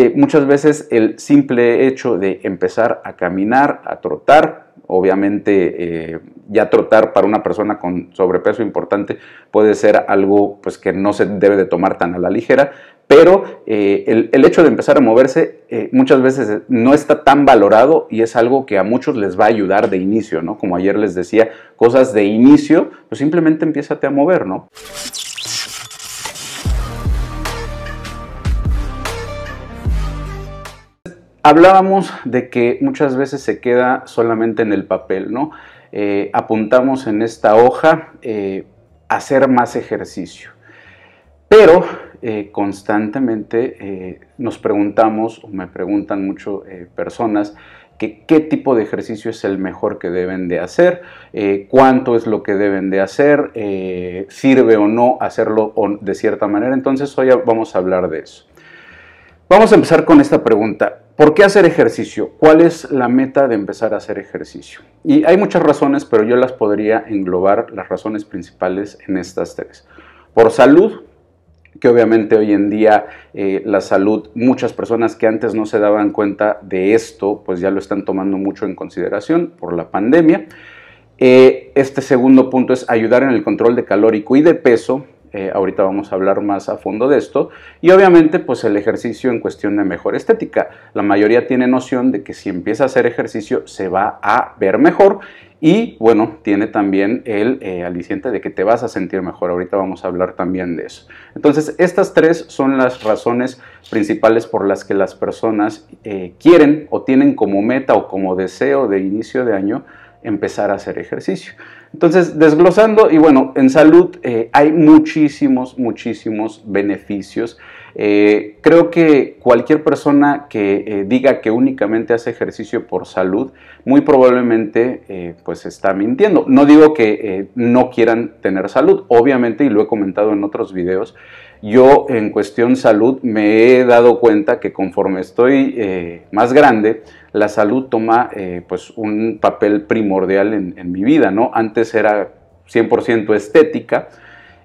eh, muchas veces el simple hecho de empezar a caminar, a trotar, obviamente eh, ya trotar para una persona con sobrepeso importante puede ser algo pues, que no se debe de tomar tan a la ligera, pero eh, el, hecho de empezar a moverse muchas veces no está tan valorado y es algo que a muchos les va a ayudar de inicio, ¿no? Como ayer les decía, cosas de inicio, pues simplemente empiézate a mover, ¿no? Hablábamos de que muchas veces se queda solamente en el papel, ¿no? Eh, apuntamos en esta hoja eh, hacer más ejercicio, pero eh, constantemente nos preguntamos, o me preguntan mucho personas, qué tipo de ejercicio es el mejor que deben de hacer, cuánto es lo que deben de hacer, sirve o no hacerlo de cierta manera. Entonces hoy vamos a hablar de eso. Vamos a empezar con esta pregunta. ¿Por qué hacer ejercicio? ¿Cuál es la meta de empezar a hacer ejercicio? Y hay muchas razones, pero yo las podría englobar, las razones principales, en estas tres. Por salud, que obviamente hoy en día eh, la salud, muchas personas que antes no se daban cuenta de esto, pues ya lo están tomando mucho en consideración por la pandemia. Eh, este segundo punto es ayudar en el control de calórico y de peso, eh, ahorita vamos a hablar más a fondo de esto. Y obviamente, pues el ejercicio en cuestión de mejor estética. La mayoría tiene noción de que si empieza a hacer ejercicio se va a ver mejor. Y bueno, tiene también el eh, aliciente de que te vas a sentir mejor. Ahorita vamos a hablar también de eso. Entonces, estas tres son las razones principales por las que las personas eh, quieren o tienen como meta o como deseo de inicio de año empezar a hacer ejercicio. Entonces, desglosando, y bueno, en salud eh, hay muchísimos, muchísimos beneficios. Eh, creo que cualquier persona que eh, diga que únicamente hace ejercicio por salud, muy probablemente pues está mintiendo. No digo que no quieran tener salud, obviamente, y lo he comentado en otros videos, yo en cuestión salud me he dado cuenta que conforme estoy más grande, la salud toma eh, pues un papel primordial en, en, mi vida, ¿no? Antes era 100% estética,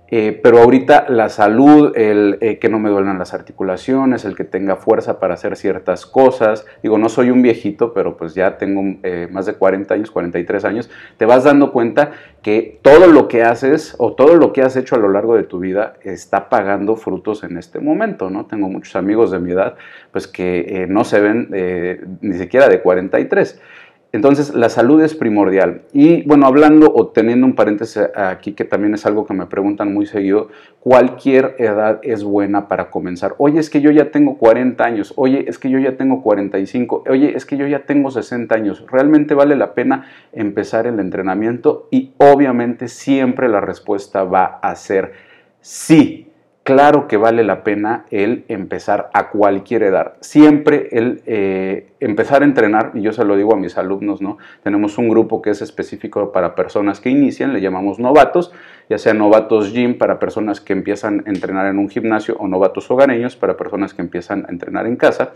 eh, pero ahorita la salud, el eh, que no me duelan las articulaciones, el que tenga fuerza para hacer ciertas cosas, digo, no soy un viejito, pero pues ya tengo eh, más de 40 años, 43 años, te vas dando cuenta que todo lo que haces o todo lo que has hecho a lo largo de tu vida está pagando frutos en este momento, ¿no? Tengo muchos amigos de mi edad, pues que no se ven ni siquiera de 43. Entonces, la salud es primordial. Y bueno, hablando o teniendo un paréntesis aquí, que también es algo que me preguntan muy seguido, cualquier edad es buena para comenzar. Oye, es que yo ya tengo 40 años. Oye, es que yo ya tengo 45. Oye, es que yo ya tengo 60 años. ¿Realmente vale la pena empezar el entrenamiento? Y obviamente siempre la respuesta va a ser sí claro que vale la pena el empezar a cualquier edad. Siempre el eh, empezar a entrenar, y yo se lo digo a mis alumnos, ¿no? Tenemos un grupo que es específico para personas que inician, le llamamos novatos, ya sea novatos gym para personas que empiezan a entrenar en un gimnasio o novatos hogareños para personas que empiezan a entrenar en casa.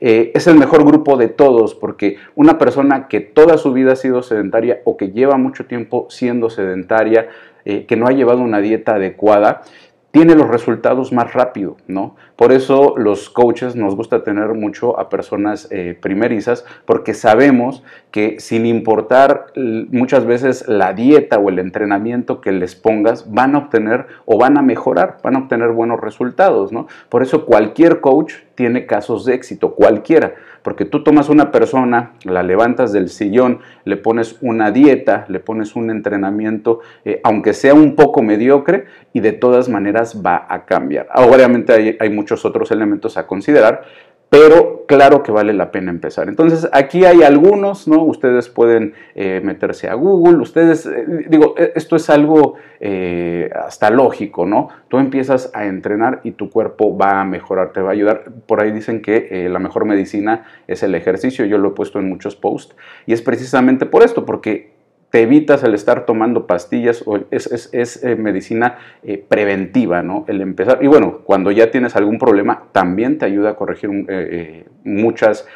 Eh, es el mejor grupo de todos porque una persona que toda su vida ha sido sedentaria o que lleva mucho tiempo siendo sedentaria, eh, que no ha llevado una dieta adecuada, tiene los resultados más rápido, ¿no? Por eso los coaches nos gusta tener mucho a personas eh, primerizas, porque sabemos que sin importar muchas veces la dieta o el entrenamiento que les pongas, van a obtener o van a mejorar, van a obtener buenos resultados, ¿no? Por eso cualquier coach tiene casos de éxito, cualquiera, porque tú tomas una persona, la levantas del sillón, le pones una dieta, le pones un entrenamiento, eh, aunque sea un poco mediocre, y de todas maneras va a cambiar. Obviamente hay, hay muchos otros elementos a considerar, pero claro que vale la pena empezar. Entonces, aquí hay algunos, ¿no? Ustedes pueden eh, meterse a Google, ustedes, eh, digo, e, esto es algo eh, hasta lógico, ¿no? Tú empiezas a entrenar y tu cuerpo va a mejorar, te va a ayudar. Por ahí dicen que la mejor medicina es el ejercicio, yo lo he puesto en muchos posts, y es precisamente por esto, porque te evitas el estar tomando pastillas o es, eh, medicina eh, preventiva, ¿no? El empezar, y bueno, cuando ya tienes algún problema, también te ayuda a corregir eh, muchas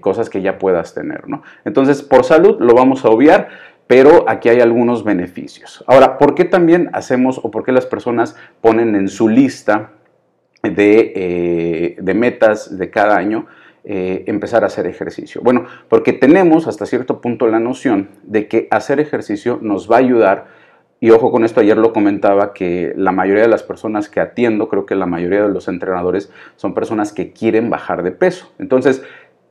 cosas que ya puedas tener, ¿no? Entonces, por salud lo vamos a obviar, pero aquí hay algunos beneficios. Ahora, ¿por qué también hacemos o por qué las personas ponen en su lista de, de metas de cada año, empezar a hacer ejercicio? Bueno, porque tenemos hasta cierto punto la noción de que hacer ejercicio nos va a ayudar y ojo con esto, ayer lo comentaba que la mayoría de las personas que atiendo, creo que la mayoría de los entrenadores son personas que quieren bajar de peso. Entonces,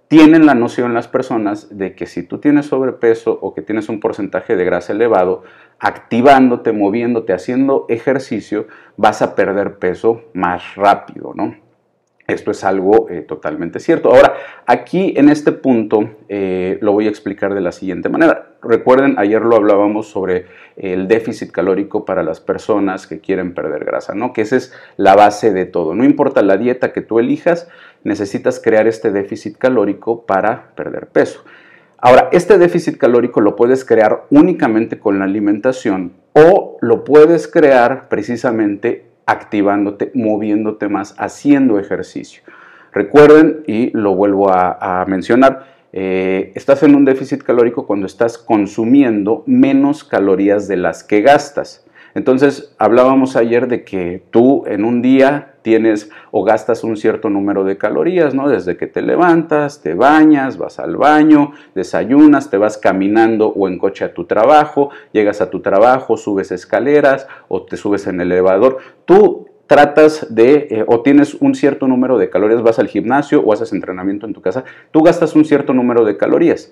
tienen la noción las personas de que si tú tienes sobrepeso o que tienes un porcentaje de grasa elevado, activándote, moviéndote, haciendo ejercicio, vas a perder peso más rápido, ¿no? Esto es algo eh, totalmente cierto. Ahora, aquí en este punto eh, lo voy a explicar de la siguiente manera. Recuerden, ayer lo hablábamos sobre el déficit calórico para las personas que quieren perder grasa, ¿no? Que esa es la base de todo. No importa la dieta que tú elijas, necesitas crear este déficit calórico para perder peso. Ahora, este déficit calórico lo puedes crear únicamente con la alimentación o lo puedes crear precisamente activándote, moviéndote más, haciendo ejercicio. Recuerden, y lo vuelvo a, mencionar, eh, estás en un déficit calórico cuando estás consumiendo menos calorías de las que gastas. Entonces, hablábamos ayer de que tú en un día tienes o gastas un cierto número de calorías, ¿no? Desde que te levantas, te bañas, vas al baño, desayunas, te vas caminando o en coche a tu trabajo, llegas a tu trabajo, subes escaleras o te subes en el elevador. Tú tratas de, eh, o tienes un cierto número de calorías, vas al gimnasio o haces entrenamiento en tu casa, tú gastas un cierto número de calorías.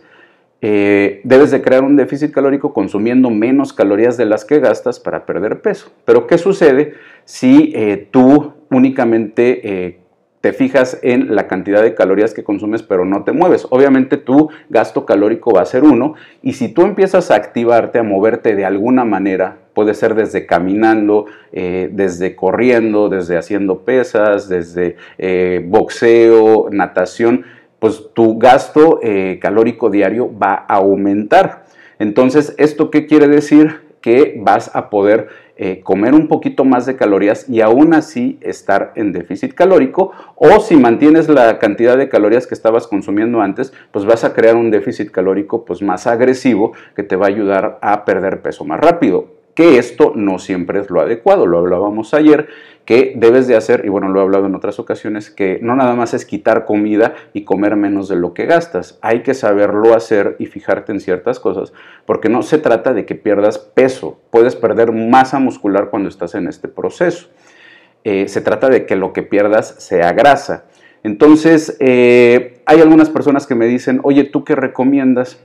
Eh, debes de crear un déficit calórico consumiendo menos calorías de las que gastas para perder peso. Pero ¿qué sucede si eh, tú únicamente eh, te fijas en la cantidad de calorías que consumes pero no te mueves? Obviamente tu gasto calórico va a ser uno y si tú empiezas a activarte, a moverte de alguna manera, puede ser desde caminando, desde corriendo, desde haciendo pesas, desde boxeo, natación, pues tu gasto eh, calórico diario va a aumentar. Entonces, ¿esto qué quiere decir? Que vas a poder eh, comer un poquito más de calorías y aún así estar en déficit calórico o si mantienes la cantidad de calorías que estabas consumiendo antes, pues vas a crear un déficit calórico pues más agresivo que te va a ayudar a perder peso más rápido que esto no siempre es lo adecuado, lo hablábamos ayer, que debes de hacer, y bueno, lo he hablado en otras ocasiones, que no nada más es quitar comida y comer menos de lo que gastas, hay que saberlo hacer y fijarte en ciertas cosas, porque no se trata de que pierdas peso, puedes perder masa muscular cuando estás en este proceso, eh, se trata de que lo que pierdas sea grasa. Entonces, eh, hay algunas personas que me dicen, oye, ¿tú qué recomiendas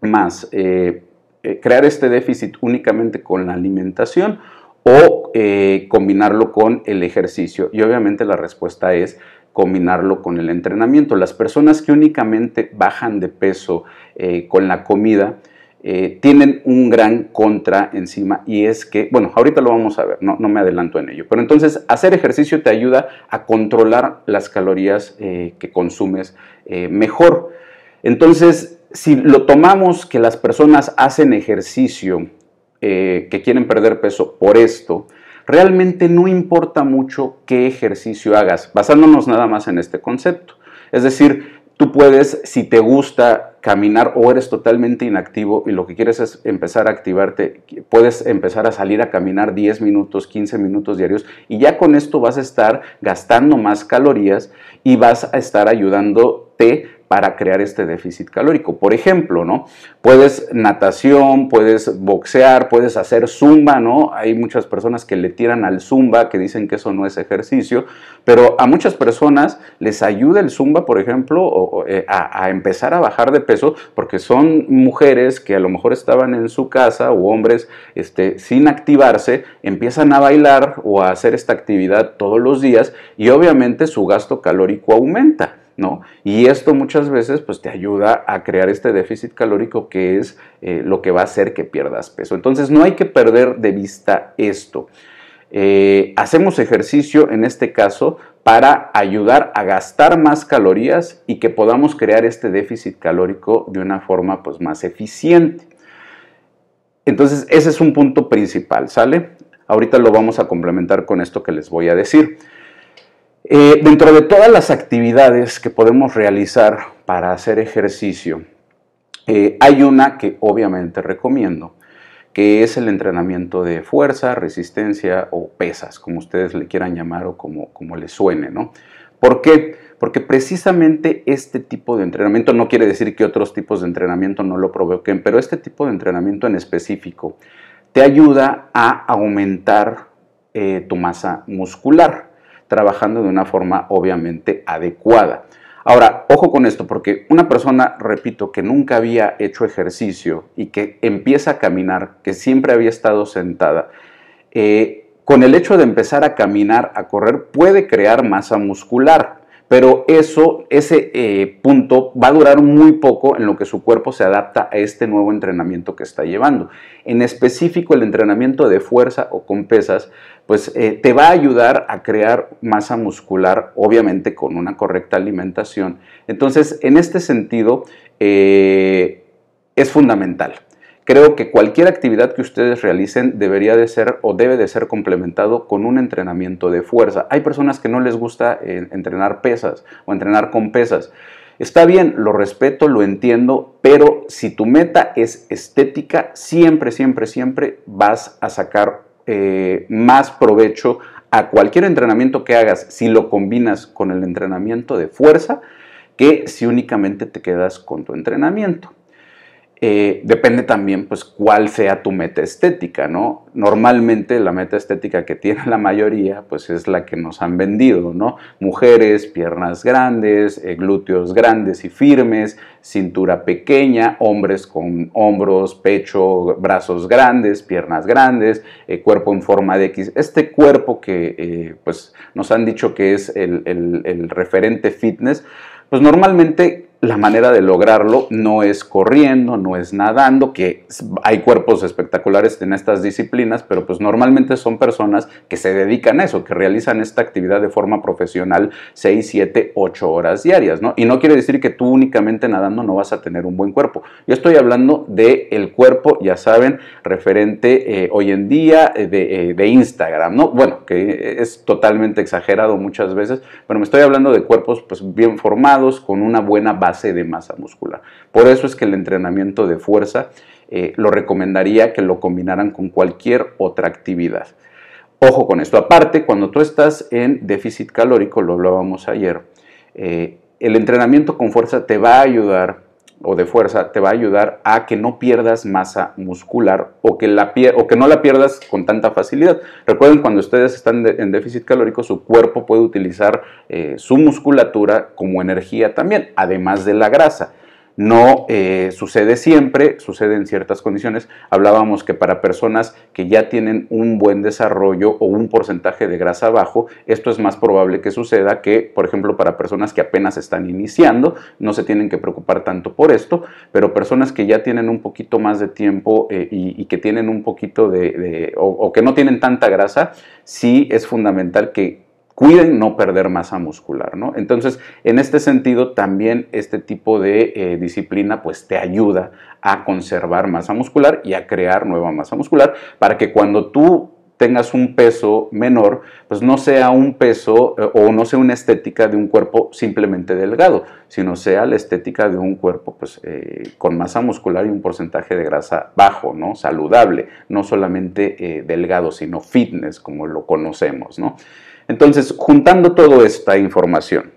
más? Eh, eh, crear este déficit únicamente con la alimentación o eh, combinarlo con el ejercicio. Y obviamente la respuesta es combinarlo con el entrenamiento. Las personas que únicamente bajan de peso eh, con la comida, tienen un gran contra encima y es que, bueno, ahorita lo vamos a ver, no, no me adelanto en ello, pero entonces hacer ejercicio te ayuda a controlar las calorías que consumes mejor. Entonces, si lo tomamos que las personas hacen ejercicio, eh, que quieren perder peso por esto, realmente no importa mucho qué ejercicio hagas, basándonos nada más en este concepto. Es decir, tú puedes, si te gusta caminar o eres totalmente inactivo y lo que quieres es empezar a activarte, puedes empezar a salir a caminar 10 minutos, 15 minutos diarios y ya con esto vas a estar gastando más calorías y vas a estar ayudándote para crear este déficit calórico. Por ejemplo, ¿no? Puedes natación, puedes boxear, puedes hacer zumba, ¿no? Hay muchas personas que le tiran al zumba, que dicen que eso no es ejercicio, pero a muchas personas les ayuda el zumba, por ejemplo, eh, a, empezar a bajar de peso, porque son mujeres que a lo mejor estaban en su casa o hombres este, sin activarse, empiezan a bailar o a hacer esta actividad todos los días y obviamente su gasto calórico aumenta. ¿No? Y esto muchas veces pues te ayuda a crear este déficit calórico que es eh, lo que va a hacer que pierdas peso. Entonces no hay que perder de vista esto. Eh, hacemos ejercicio en este caso para ayudar a gastar más calorías y que podamos crear este déficit calórico de una forma pues más eficiente. Entonces ese es un punto principal, ¿sale? Ahorita lo vamos a complementar con esto que les voy a decir. Eh, dentro de todas las actividades que podemos realizar para hacer ejercicio, eh, hay una que obviamente recomiendo, que es el entrenamiento de fuerza, resistencia o pesas, como ustedes le quieran llamar o como, como les suene, ¿no? ¿Por qué? Porque precisamente este tipo de entrenamiento, no quiere decir que otros tipos de entrenamiento no lo provoquen, pero este tipo de entrenamiento en específico te ayuda a aumentar eh, tu masa muscular, trabajando de una forma obviamente adecuada. Ahora, ojo con esto, porque una persona, repito, que nunca había hecho ejercicio y que empieza a caminar, que siempre había estado sentada, eh, con el hecho de empezar a caminar, a correr, puede crear masa muscular pero eso, ese eh, punto va a durar muy poco en lo que su cuerpo se adapta a este nuevo entrenamiento que está llevando. En específico, el entrenamiento de fuerza o con pesas, pues eh, te va a ayudar a crear masa muscular, obviamente con una correcta alimentación. Entonces, en este sentido, eh, es fundamental. Creo que cualquier actividad que ustedes realicen debería de ser o debe de ser complementado con un entrenamiento de fuerza. Hay personas que no les gusta eh, entrenar pesas o entrenar con pesas. Está bien, lo respeto, lo entiendo, pero si tu meta es estética, siempre, siempre, siempre vas a sacar eh, más provecho a cualquier entrenamiento que hagas si lo combinas con el entrenamiento de fuerza que si únicamente te quedas con tu entrenamiento. Eh, depende también pues cuál sea tu meta estética, ¿no? Normalmente la meta estética que tiene la mayoría pues es la que nos han vendido, ¿no? Mujeres, piernas grandes, eh, glúteos grandes y firmes, cintura pequeña, hombres con hombros, pecho, brazos grandes, piernas grandes, eh, cuerpo en forma de X. Este cuerpo que pues nos han dicho que es el, el referente fitness, pues normalmente la manera de lograrlo no es corriendo, no es nadando, que hay cuerpos espectaculares en estas disciplinas, pero pues normalmente son personas que se dedican a eso, que realizan esta actividad de forma profesional 6, 7, 8 horas diarias, ¿no? Y no quiere decir que tú únicamente nadando no vas a tener un buen cuerpo. Yo estoy hablando del el cuerpo, ya saben, referente eh, hoy en día eh, de, eh, de Instagram, ¿no? Bueno, que es totalmente exagerado muchas veces, pero me estoy hablando de cuerpos pues bien formados, con una buena base de masa muscular. Por eso es que el entrenamiento de fuerza eh, lo recomendaría que lo combinaran con cualquier otra actividad. Ojo con esto. Aparte, cuando tú estás en déficit calórico, lo hablábamos ayer, eh, el entrenamiento con fuerza te va a ayudar o de fuerza te va a ayudar a que no pierdas masa muscular o que, la o que no la pierdas con tanta facilidad. Recuerden, cuando ustedes están en déficit calórico, su cuerpo puede utilizar eh, su musculatura como energía también, además de la grasa. No eh, sucede siempre, sucede en ciertas condiciones. Hablábamos que para personas que ya tienen un buen desarrollo o un porcentaje de grasa bajo, esto es más probable que suceda que, por ejemplo, para personas que apenas están iniciando, no se tienen que preocupar tanto por esto, pero personas que ya tienen un poquito más de tiempo eh, y, que tienen un poquito de, o que no tienen tanta grasa, sí es fundamental que cuiden no perder masa muscular, ¿no? Entonces, en este sentido, también este tipo de eh, disciplina pues te ayuda a conservar masa muscular y a crear nueva masa muscular para que cuando tú tengas un peso menor, pues no sea un peso eh, o no sea una estética de un cuerpo simplemente delgado, sino sea la estética de un cuerpo pues, eh, con masa muscular y un porcentaje de grasa bajo, ¿no? saludable, no solamente delgado, sino fitness como lo conocemos. ¿no? Entonces, juntando toda esta información,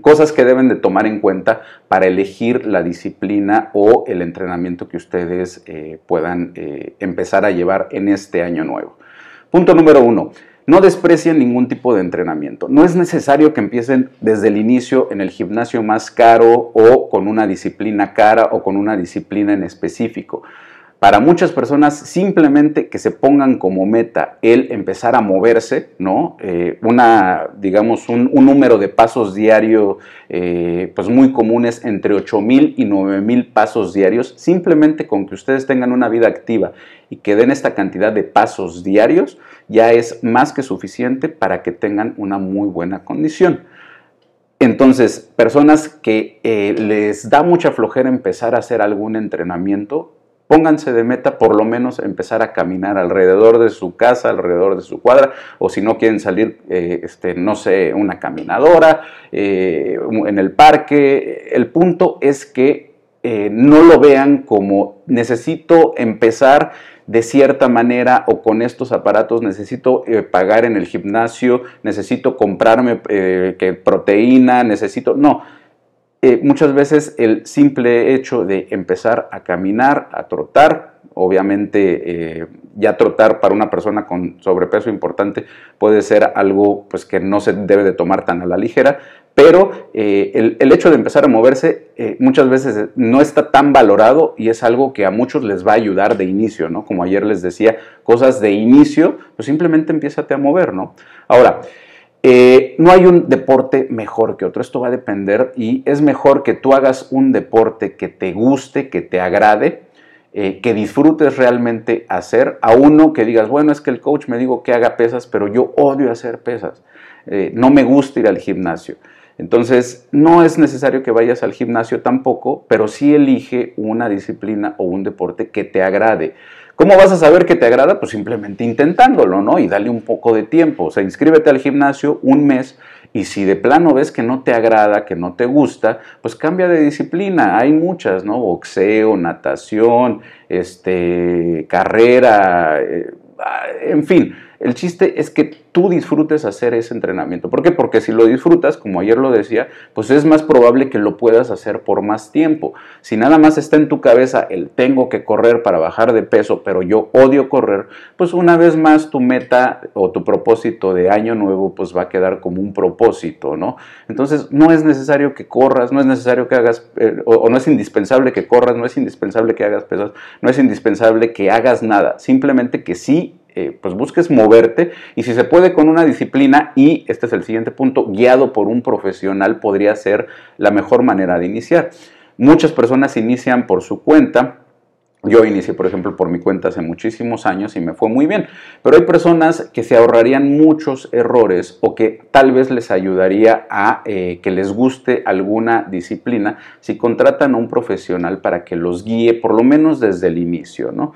cosas que deben de tomar en cuenta para elegir la disciplina o el entrenamiento que ustedes eh, puedan eh, empezar a llevar en este año nuevo. Punto número uno. No desprecien ningún tipo de entrenamiento. No es necesario que empiecen desde el inicio en el gimnasio más caro o con una disciplina cara o con una disciplina en específico. Para muchas personas simplemente que se pongan como meta el empezar a moverse, ¿no? Eh, una, digamos, un, número de pasos diario, eh, pues muy comunes, entre 8.000 y 9.000 pasos diarios, simplemente con que ustedes tengan una vida activa y que den esta cantidad de pasos diarios, ya es más que suficiente para que tengan una muy buena condición. Entonces, personas que eh, les da mucha flojera empezar a hacer algún entrenamiento, Pónganse de meta por lo menos empezar a caminar alrededor de su casa, alrededor de su cuadra, o si no quieren salir, eh, este, no sé, una caminadora, eh, en el parque. El punto es que eh, no lo vean como necesito empezar de cierta manera o con estos aparatos necesito pagar en el gimnasio, necesito comprarme proteína, necesito... No, eh, muchas veces el simple hecho de empezar a caminar, a trotar, obviamente ya trotar para una persona con sobrepeso importante puede ser algo pues, que no se debe de tomar tan a la ligera, pero eh, el, hecho de empezar a moverse eh, muchas veces no está tan valorado y es algo que a muchos les va a ayudar de inicio, ¿no? Como ayer les decía, cosas de inicio, pues simplemente empiezate a mover, ¿no? Ahora, eh, no hay un deporte mejor que otro, esto va a depender y es mejor que tú hagas un deporte que te guste, que te agrade, que disfrutes realmente hacer, a uno que digas, bueno, es que el coach me dijo que haga pesas, pero yo odio hacer pesas, no me gusta ir al gimnasio. Entonces, no es necesario que vayas al gimnasio tampoco, pero sí elige una disciplina o un deporte que te agrade. ¿Cómo vas a saber que te agrada? Pues simplemente intentándolo, ¿no? Y dale un poco de tiempo. O sea, inscríbete al gimnasio un mes y si de plano ves que no te agrada, que no te gusta, pues cambia de disciplina. Hay muchas, ¿no? Boxeo, natación, este, carrera, eh, en fin el chiste es que tú disfrutes hacer ese entrenamiento. ¿Por qué? Porque si lo disfrutas, como ayer lo decía, pues es más probable que lo puedas hacer por más tiempo. Si nada más está en tu cabeza el tengo que correr para bajar de peso, pero yo odio correr, pues una vez más tu meta o tu propósito de año nuevo pues va a quedar como un propósito, ¿no? Entonces no es necesario que corras, no es necesario que hagas, eh, o, no es indispensable que corras, no es indispensable que hagas pesas, no es indispensable que hagas nada, simplemente que sí eh, pues busques moverte y si se puede con una disciplina y, este es el siguiente punto, guiado por un profesional podría ser la mejor manera de iniciar. Muchas personas inician por su cuenta, yo inicié, por ejemplo, por mi cuenta hace muchísimos años y me fue muy bien, pero hay personas que se ahorrarían muchos errores o que tal vez les ayudaría a eh, que les guste alguna disciplina si contratan a un profesional para que los guíe, por lo menos desde el inicio, ¿no?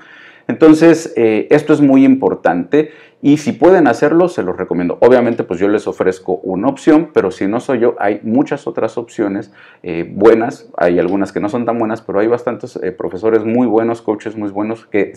Entonces, eh, esto es muy importante y si pueden hacerlo, se los recomiendo. Obviamente, pues yo les ofrezco una opción, pero si no soy yo, hay muchas otras opciones eh, buenas. Hay algunas que no son tan buenas, pero hay bastantes eh, profesores muy buenos, coaches muy buenos, que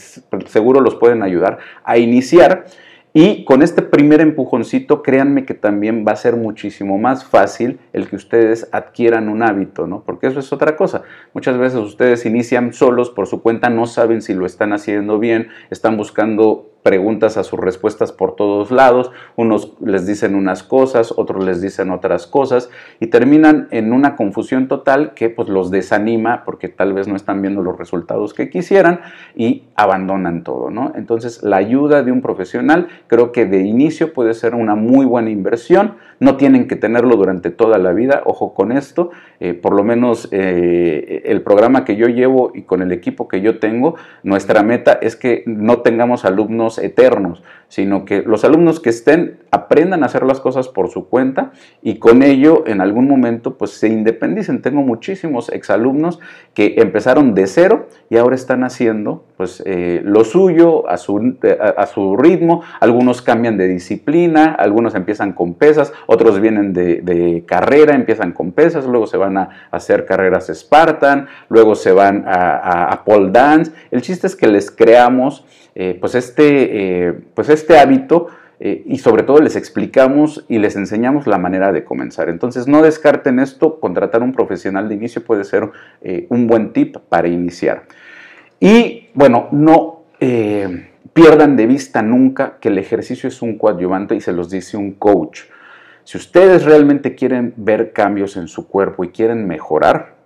seguro los pueden ayudar a iniciar. Y con este primer empujoncito, créanme que también va a ser muchísimo más fácil el que ustedes adquieran un hábito, ¿no? Porque eso es otra cosa. Muchas veces ustedes inician solos por su cuenta, no saben si lo están haciendo bien, están buscando preguntas a sus respuestas por todos lados, unos les dicen unas cosas, otros les dicen otras cosas y terminan en una confusión total que pues los desanima porque tal vez no están viendo los resultados que quisieran y abandonan todo, ¿no? Entonces la ayuda de un profesional creo que de inicio puede ser una muy buena inversión, no tienen que tenerlo durante toda la vida, ojo con esto, eh, por lo menos eh, el programa que yo llevo y con el equipo que yo tengo, nuestra meta es que no tengamos alumnos eternos, sino que los alumnos que estén aprendan a hacer las cosas por su cuenta y con ello en algún momento pues se independicen. Tengo muchísimos exalumnos que empezaron de cero y ahora están haciendo pues eh, lo suyo a su, a, su, ritmo, algunos cambian de disciplina, algunos empiezan con pesas, otros vienen de, carrera, empiezan con pesas, luego se van a hacer carreras Spartan, luego se van a, a pole dance. El chiste es que les creamos eh, pues, este, eh, pues este hábito eh, y sobre todo les explicamos y les enseñamos la manera de comenzar. Entonces no descarten esto, contratar un profesional de inicio puede ser un buen tip para iniciar. Y bueno, no pierdan de vista nunca que el ejercicio es un coadyuvante y se los dice un coach. Si ustedes realmente quieren ver cambios en su cuerpo y quieren mejorar,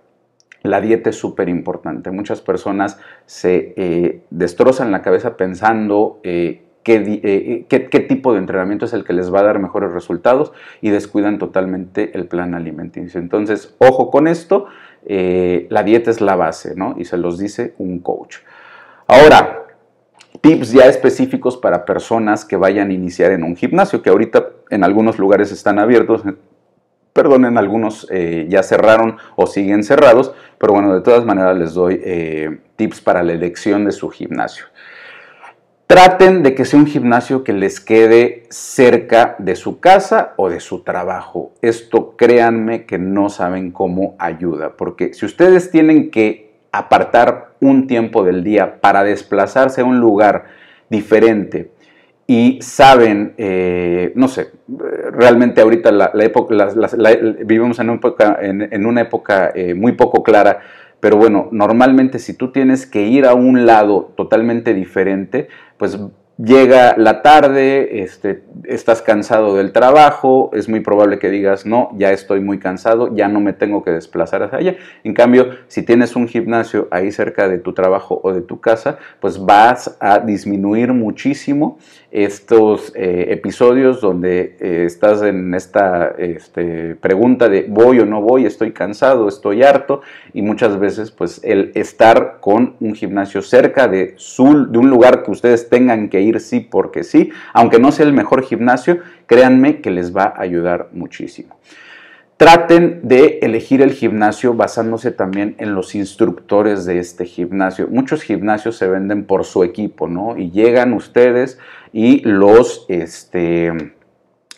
la dieta es súper importante. Muchas personas se eh, destrozan la cabeza pensando eh, eh, qué, qué, tipo de entrenamiento es el que les va a dar mejores resultados y descuidan totalmente el plan alimenticio. Entonces, ojo con esto, la dieta es la base, ¿no? Y se los dice un coach. Ahora, tips ya específicos para personas que vayan a iniciar en un gimnasio, que ahorita en algunos lugares están abiertos, perdonen, algunos eh, ya cerraron o siguen cerrados, pero bueno, de todas maneras les doy eh, tips para la elección de su gimnasio. Traten de que sea un gimnasio que les quede cerca de su casa o de su trabajo. Esto créanme que no saben cómo ayuda, porque si ustedes tienen que apartar un tiempo del día para desplazarse a un lugar diferente y saben, eh, no sé, realmente ahorita la, época, vivimos en una época, en, una época eh, muy poco clara, pero bueno, normalmente si tú tienes que ir a un lado totalmente diferente, pues Llega la tarde, este, estás cansado del trabajo, es muy probable que digas, no, ya estoy muy cansado, ya no me tengo que desplazar hacia allá. En cambio, si tienes un gimnasio ahí cerca de tu trabajo o de tu casa, pues vas a disminuir muchísimo estos eh, episodios donde eh, estás en esta este, pregunta de voy o no voy, estoy cansado, estoy harto y muchas veces pues el estar con un gimnasio cerca de, de un lugar que ustedes tengan que ir sí porque sí, aunque no sea el mejor gimnasio, créanme que les va a ayudar muchísimo. Traten de elegir el gimnasio basándose también en los instructores de este gimnasio. Muchos gimnasios se venden por su equipo, ¿no? Y llegan ustedes y los este,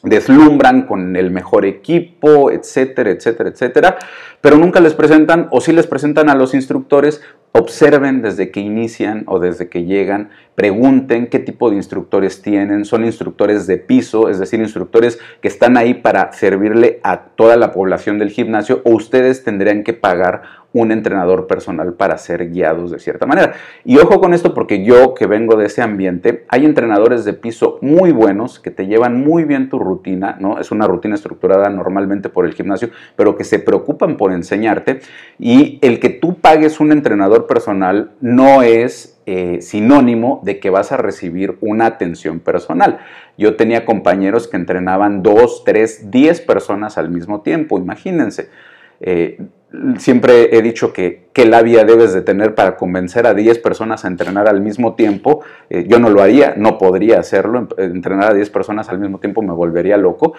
deslumbran con el mejor equipo, etcétera, etcétera, etcétera, pero nunca les presentan o sí les presentan a los instructores observen desde que inician o desde que llegan, pregunten qué tipo de instructores tienen, son instructores de piso, es decir, instructores que están ahí para servirle a toda la población del gimnasio o ustedes tendrían que pagar un entrenador personal para ser guiados de cierta manera. Y ojo con esto porque yo que vengo de ese ambiente, hay entrenadores de piso muy buenos que te llevan muy bien tu rutina, ¿no? Es una rutina estructurada normalmente por el gimnasio, pero que se preocupan por enseñarte y el que tú pagues un entrenador personal no es eh, sinónimo de que vas a recibir una atención personal. Yo tenía compañeros que entrenaban dos, tres, diez personas al mismo tiempo, imagínense. Eh, siempre he dicho que qué labia debes de tener para convencer a 10 personas a entrenar al mismo tiempo. Eh, yo no lo haría, no podría hacerlo. Entrenar a 10 personas al mismo tiempo me volvería loco.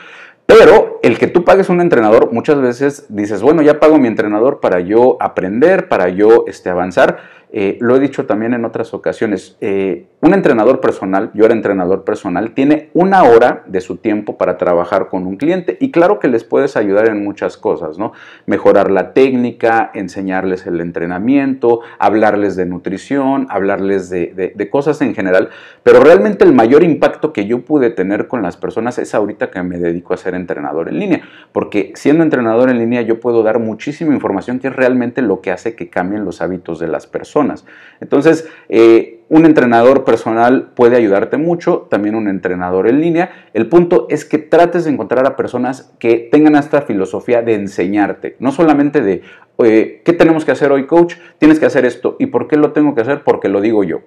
Pero el que tú pagues un entrenador, muchas veces dices, bueno, ya pago mi entrenador para yo aprender, para yo este, avanzar eh, lo he dicho también en otras ocasiones, eh, un entrenador personal, yo era entrenador personal, tiene una hora de su tiempo para trabajar con un cliente y claro que les puedes ayudar en muchas cosas, ¿no? Mejorar la técnica, enseñarles el entrenamiento, hablarles de nutrición, hablarles de, de cosas en general, pero realmente el mayor impacto que yo pude tener con las personas es ahorita que me dedico a ser entrenador en línea, porque siendo entrenador en línea yo puedo dar muchísima información que es realmente lo que hace que cambien los hábitos de las personas. Entonces, eh, un entrenador personal puede ayudarte mucho, también un entrenador en línea. El punto es que trates de encontrar a personas que tengan esta filosofía de enseñarte, no solamente de, ¿qué tenemos que hacer hoy, coach? Tienes que hacer esto. ¿Y por qué lo tengo que hacer? Porque lo digo yo.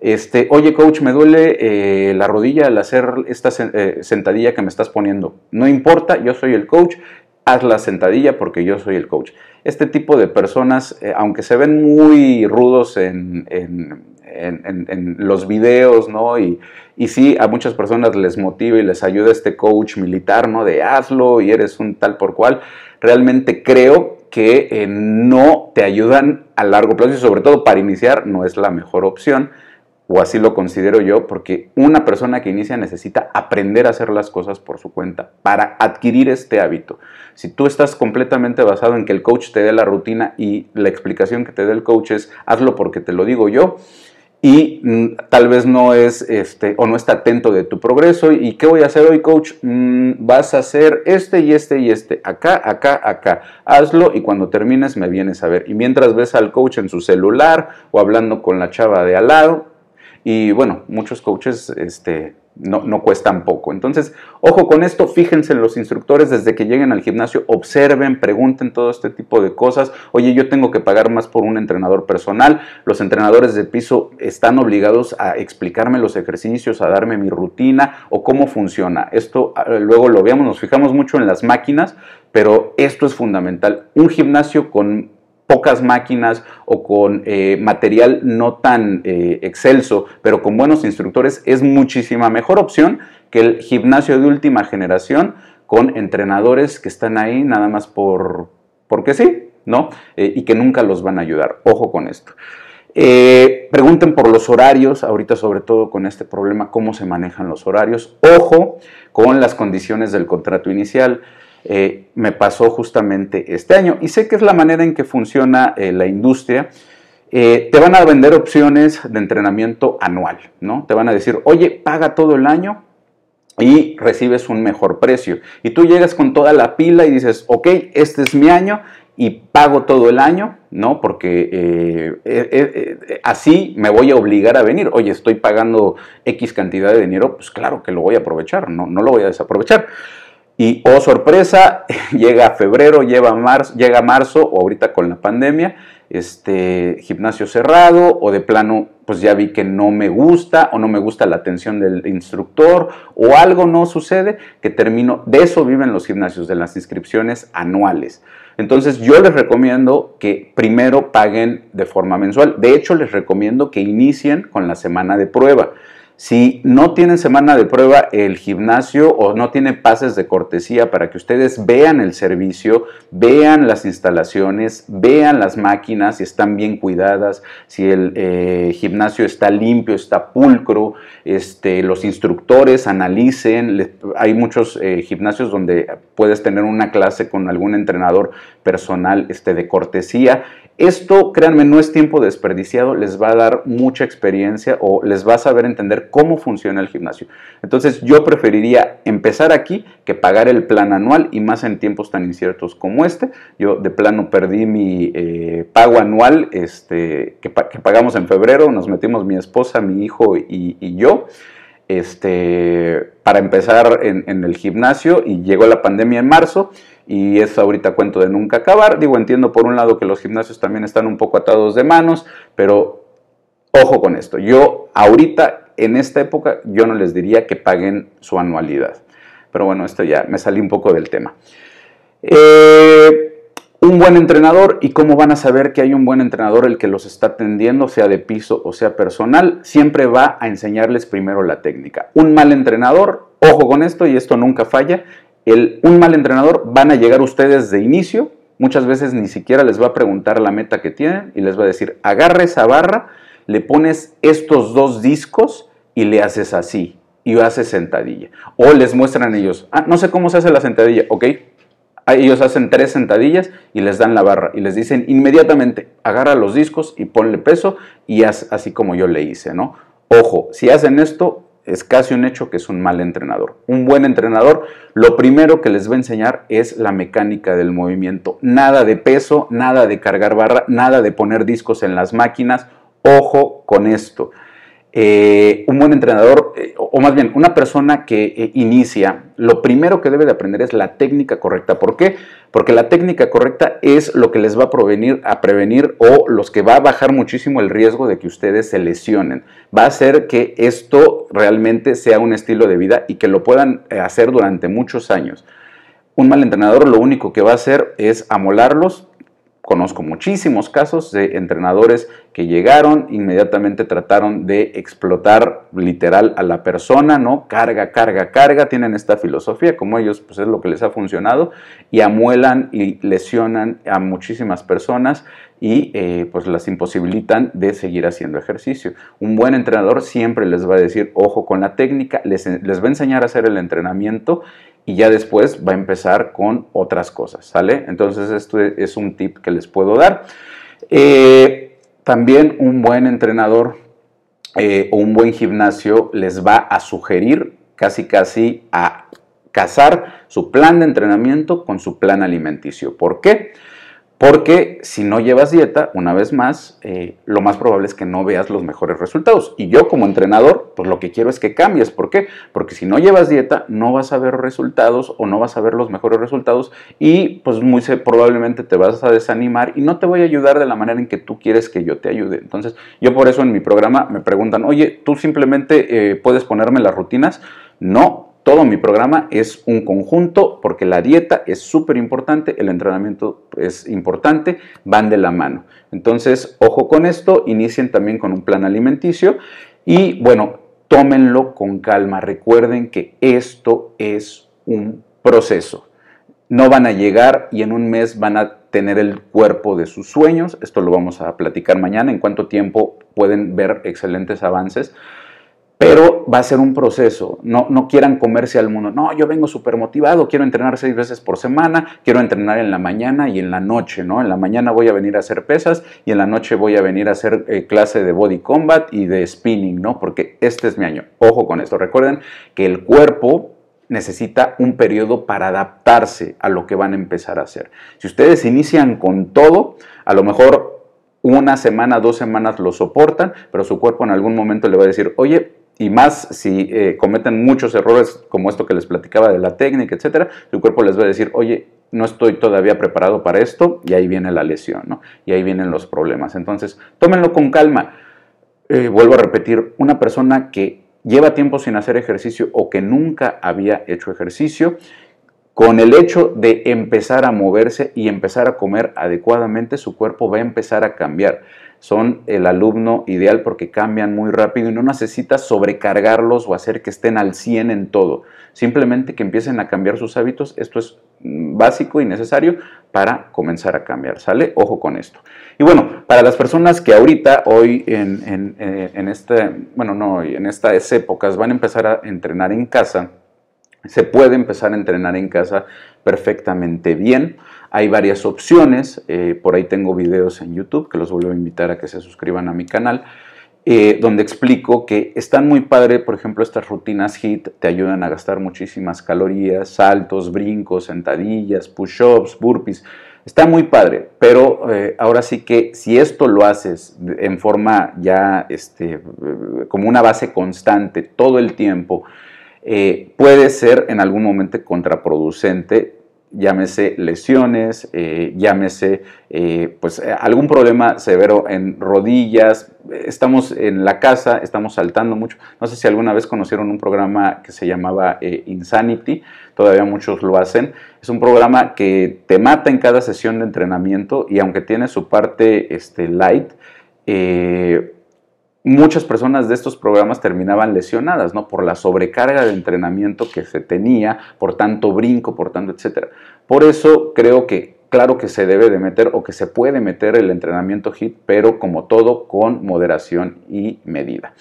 Este, oye coach, me duele eh, la rodilla al hacer esta eh, sentadilla que me estás poniendo. No importa, yo soy el coach, haz la sentadilla porque yo soy el coach este tipo de personas, eh, aunque se ven muy rudos en, los videos, ¿no? Y, y, sí, a muchas personas les motiva y les ayuda este coach militar, ¿no? De hazlo y eres un tal por cual. Realmente creo que eh, no te ayudan a largo plazo y sobre todo para iniciar no es la mejor opción o así lo considero yo, porque una persona que inicia necesita aprender a hacer las cosas por su cuenta para adquirir este hábito. Si tú estás completamente basado en que el coach te dé la rutina y la explicación que te dé el coach es hazlo porque te lo digo yo, y mm, tal vez no es este o no está atento de tu progreso y qué voy a hacer hoy coach mm, vas a hacer este y este y este acá acá acá. Hazlo y cuando termines me vienes a ver. Y mientras ves al coach en su celular o hablando con la chava de al lado y bueno, muchos coaches este, no, no, cuestan poco. Entonces, ojo con esto, fíjense en los instructores desde que lleguen al gimnasio, observen, pregunten todo este tipo de cosas. Oye, yo tengo que pagar más por un entrenador personal. Los entrenadores de piso están obligados a explicarme los ejercicios, a darme mi rutina o cómo funciona. Esto ah, luego lo veamos, nos fijamos mucho en las máquinas, pero esto es fundamental. Un gimnasio con pocas máquinas o con eh, material no tan eh, excelso, pero con buenos instructores, es muchísima mejor opción que el gimnasio de última generación con entrenadores que están ahí nada más por porque sí, ¿no? Eh, y que nunca los van a ayudar. Ojo con esto. pregunten por los horarios, ahorita sobre todo con este problema, cómo se manejan los horarios. Ojo con las condiciones del contrato inicial. Eh, me pasó justamente este año. Y sé que es la manera en que funciona eh, la industria. eh, te van a vender opciones de entrenamiento anual, ¿no? Te van a decir, oye, paga todo el año y recibes un mejor precio. Y tú llegas con toda la pila y dices, ok, este es mi año y pago todo el año, ¿no? Porque así me voy a obligar a venir. Oye, estoy pagando X cantidad de dinero, pues claro que lo voy a aprovechar, no, no lo voy a desaprovechar. Y, oh sorpresa, llega febrero, llega marzo, llega marzo o ahorita con la pandemia, este gimnasio cerrado o de plano pues ya vi que no me gusta o no me gusta la atención del instructor o algo no sucede que termino, de eso viven los gimnasios, de las inscripciones anuales. Entonces yo les recomiendo que primero paguen de forma mensual. De hecho les recomiendo que inicien con la semana de prueba. Si no tienen semana de prueba el gimnasio o no tienen pases de cortesía para que ustedes vean el servicio, vean las instalaciones, vean las máquinas, si están bien cuidadas, si el eh, gimnasio está limpio, está pulcro, este, los instructores analicen. hay muchos eh, gimnasios donde puedes tener una clase con algún entrenador personal este, de cortesía esto, créanme, no es tiempo desperdiciado, les va a dar mucha experiencia o les va a saber entender cómo funciona el gimnasio. Entonces yo preferiría empezar aquí que pagar el plan anual y más en tiempos tan inciertos como este. Yo de plano perdí mi eh, pago anual este, que, pagamos en febrero, nos metimos mi esposa, mi hijo y, yo. Este, para empezar en, en el gimnasio y llegó la pandemia en marzo y es ahorita cuento de nunca acabar. Digo, entiendo por un lado que los gimnasios también están un poco atados de manos, pero ojo con esto. Yo ahorita, en esta época, yo no les diría que paguen su anualidad. Pero bueno, esto ya me salí un poco del tema. Eh, un buen entrenador y cómo van a saber que hay un buen entrenador el que los está atendiendo, sea de piso o sea personal, siempre va a enseñarles primero la técnica. Un mal entrenador, ojo con esto y esto nunca falla, un mal entrenador van a llegar ustedes de inicio, muchas veces ni siquiera les va a preguntar la meta que tienen y les va a decir, agarra esa barra, le pones estos dos discos y le haces así y haces sentadilla. O les muestran ellos, ah, no sé cómo se hace la sentadilla, ok. Ah, ellos hacen tres sentadillas y les dan la barra y les dicen inmediatamente, agarra los discos y ponle peso y haz así como yo le hice, ¿no? Ojo, si hacen esto, es casi un hecho que es un mal entrenador. Un buen entrenador, lo primero que les va a enseñar es la mecánica del movimiento. Nada de peso, nada de cargar barra, nada de poner discos en las máquinas. Ojo con esto. Eh, un buen entrenador, eh, o más bien una persona que eh, inicia, lo primero que debe de aprender es la técnica correcta. ¿Por qué? Porque la técnica correcta es lo que les va a, provenir, a prevenir o los que va a bajar muchísimo el riesgo de que ustedes se lesionen. Va a hacer que esto realmente sea un estilo de vida y que lo puedan hacer durante muchos años. Un mal entrenador lo único que va a hacer es amolarlos, Conozco muchísimos casos de entrenadores que llegaron, inmediatamente trataron de explotar literal a la persona, ¿no? Carga, carga, carga, tienen esta filosofía, como ellos, pues es lo que les ha funcionado, y amuelan y lesionan a muchísimas personas y eh, pues las imposibilitan de seguir haciendo ejercicio. Un buen entrenador siempre les va a decir, ojo con la técnica, les, les va a enseñar a hacer el entrenamiento y ya después va a empezar con otras cosas, ¿sale? Entonces esto es un tip que les puedo dar. Eh, también un buen entrenador eh, o un buen gimnasio les va a sugerir casi casi a casar su plan de entrenamiento con su plan alimenticio. ¿Por qué? Porque si no llevas dieta, una vez más, eh, lo más probable es que no veas los mejores resultados. Y yo como entrenador, pues lo que quiero es que cambies. ¿Por qué? Porque si no llevas dieta, no vas a ver resultados o no vas a ver los mejores resultados y pues muy probablemente te vas a desanimar y no te voy a ayudar de la manera en que tú quieres que yo te ayude. Entonces, yo por eso en mi programa me preguntan, oye, ¿tú simplemente eh, puedes ponerme las rutinas? No, todo mi programa es un conjunto porque la dieta es súper importante, el entrenamiento es importante, van de la mano. Entonces, ojo con esto, inicien también con un plan alimenticio y bueno, tómenlo con calma. Recuerden que esto es un proceso. No van a llegar y en un mes van a tener el cuerpo de sus sueños. Esto lo vamos a platicar mañana, en cuánto tiempo pueden ver excelentes avances pero va a ser un proceso. No, no quieran comerse al mundo. No, yo vengo súper motivado, quiero entrenar seis veces por semana, quiero entrenar en la mañana y en la noche, ¿no? En la mañana voy a venir a hacer pesas y en la noche voy a venir a hacer eh, clase de body combat y de spinning, ¿no? Porque este es mi año. Ojo con esto. Recuerden que el cuerpo necesita un periodo para adaptarse a lo que van a empezar a hacer. Si ustedes inician con todo, a lo mejor una semana, dos semanas lo soportan, pero su cuerpo en algún momento le va a decir, oye, y más si eh, cometen muchos errores como esto que les platicaba de la técnica, etcétera, su cuerpo les va a decir, oye, no estoy todavía preparado para esto, y ahí viene la lesión, ¿no? Y ahí vienen los problemas. Entonces, tómenlo con calma. Eh, vuelvo a repetir, una persona que lleva tiempo sin hacer ejercicio o que nunca había hecho ejercicio, con el hecho de empezar a moverse y empezar a comer adecuadamente, su cuerpo va a empezar a cambiar son el alumno ideal porque cambian muy rápido y no necesitas sobrecargarlos o hacer que estén al 100 en todo. Simplemente que empiecen a cambiar sus hábitos. Esto es mm, básico y necesario para comenzar a cambiar. ¿Sale? Ojo con esto. Y bueno, para las personas que ahorita, hoy en, en, eh, en este, bueno, no, en estas épocas van a empezar a entrenar en casa, se puede empezar a entrenar en casa perfectamente bien. Hay varias opciones, eh, por ahí tengo videos en YouTube que los vuelvo a invitar a que se suscriban a mi canal, eh, donde explico que están muy padre, por ejemplo, estas rutinas HIT te ayudan a gastar muchísimas calorías, saltos, brincos, sentadillas, push-ups, burpees. Está muy padre, pero eh, ahora sí que si esto lo haces en forma ya este, como una base constante todo el tiempo, puede ser en algún momento contraproducente llámese lesiones, eh, llámese eh, pues eh, algún problema severo en rodillas. Estamos en la casa, estamos saltando mucho. No sé si alguna vez conocieron un programa que se llamaba Insanity, todavía muchos lo hacen. Es un programa que te mata en cada sesión de entrenamiento y aunque tiene su parte este, light, muchas personas de estos programas terminaban lesionadas, ¿no? Por la sobrecarga de entrenamiento que se tenía, por tanto brinco, por tanto, etcétera. Por eso creo que claro que se debe de meter o que se puede meter el entrenamiento HIT, pero como todo con moderación y medida.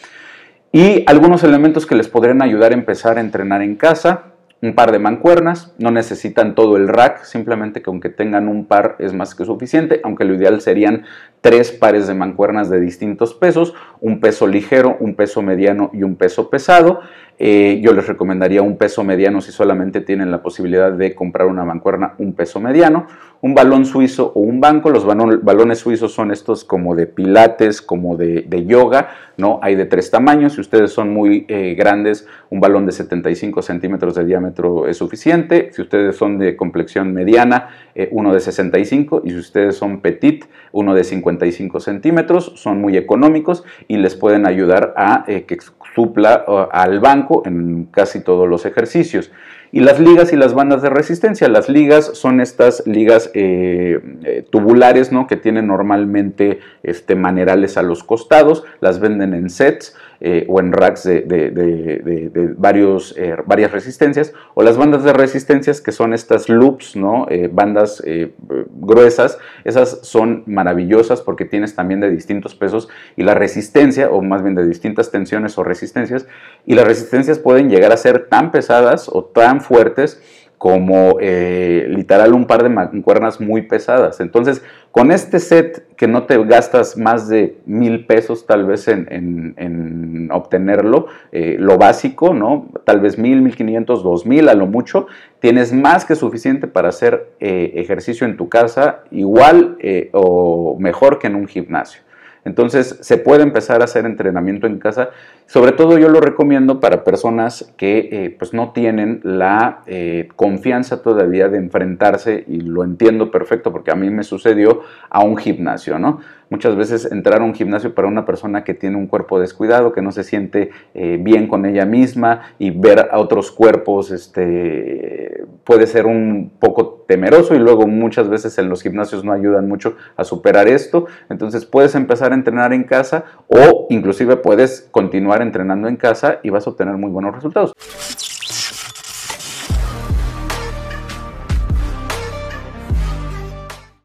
Y algunos elementos que les podrían ayudar a empezar a entrenar en casa, un par de mancuernas, no necesitan todo el rack, simplemente que aunque tengan un par es más que suficiente, aunque lo ideal serían tres pares de mancuernas de distintos pesos, un peso ligero, un peso mediano y un peso pesado. Eh, yo les recomendaría un peso mediano si solamente tienen la posibilidad de comprar una mancuerna, un peso mediano, un balón suizo o un banco. Los balones suizos son estos como de pilates, como de, yoga, ¿no? Hay de tres tamaños. Si ustedes son muy eh, grandes, un balón de 75 centímetros de diámetro es suficiente. Si ustedes son de complexión mediana, eh, uno de 65. Y si ustedes son petit, uno de 55 centímetros. Son muy económicos y les pueden ayudar a que supla al banco en casi todos los ejercicios. Y las ligas y las bandas de resistencia. Las ligas son estas ligas eh, eh, tubulares ¿no? que tienen normalmente este, manerales a los costados, las venden en sets. Eh, o en racks de, varios, eh, varias resistencias, o las bandas de resistencias que son estas loops, ¿no? Eh, bandas gruesas, esas son maravillosas porque tienes también de distintos pesos y la resistencia, o más bien de distintas tensiones o resistencias, y las resistencias pueden llegar a ser tan pesadas o tan fuertes como eh, literal un par de mancuernas muy pesadas. Entonces, con este set que no te gastas más de mil pesos tal vez en, obtenerlo, eh, lo básico, ¿no? Tal vez mil, mil quinientos, dos mil a lo mucho, tienes más que suficiente para hacer eh, ejercicio en tu casa igual o mejor que en un gimnasio. Entonces se puede empezar a hacer entrenamiento en casa. Sobre todo yo lo recomiendo para personas que eh, pues no tienen la eh, confianza todavía de enfrentarse, y lo entiendo perfecto porque a mí me sucedió a un gimnasio, ¿no? Muchas veces entrar a un gimnasio para una persona que tiene un cuerpo descuidado, que no se siente eh, bien con ella misma y ver a otros cuerpos este, puede ser un poco temeroso y luego muchas veces en los gimnasios no ayudan mucho a superar esto. Entonces puedes empezar a entrenar en casa o inclusive puedes continuar entrenando en casa y vas a obtener muy buenos resultados.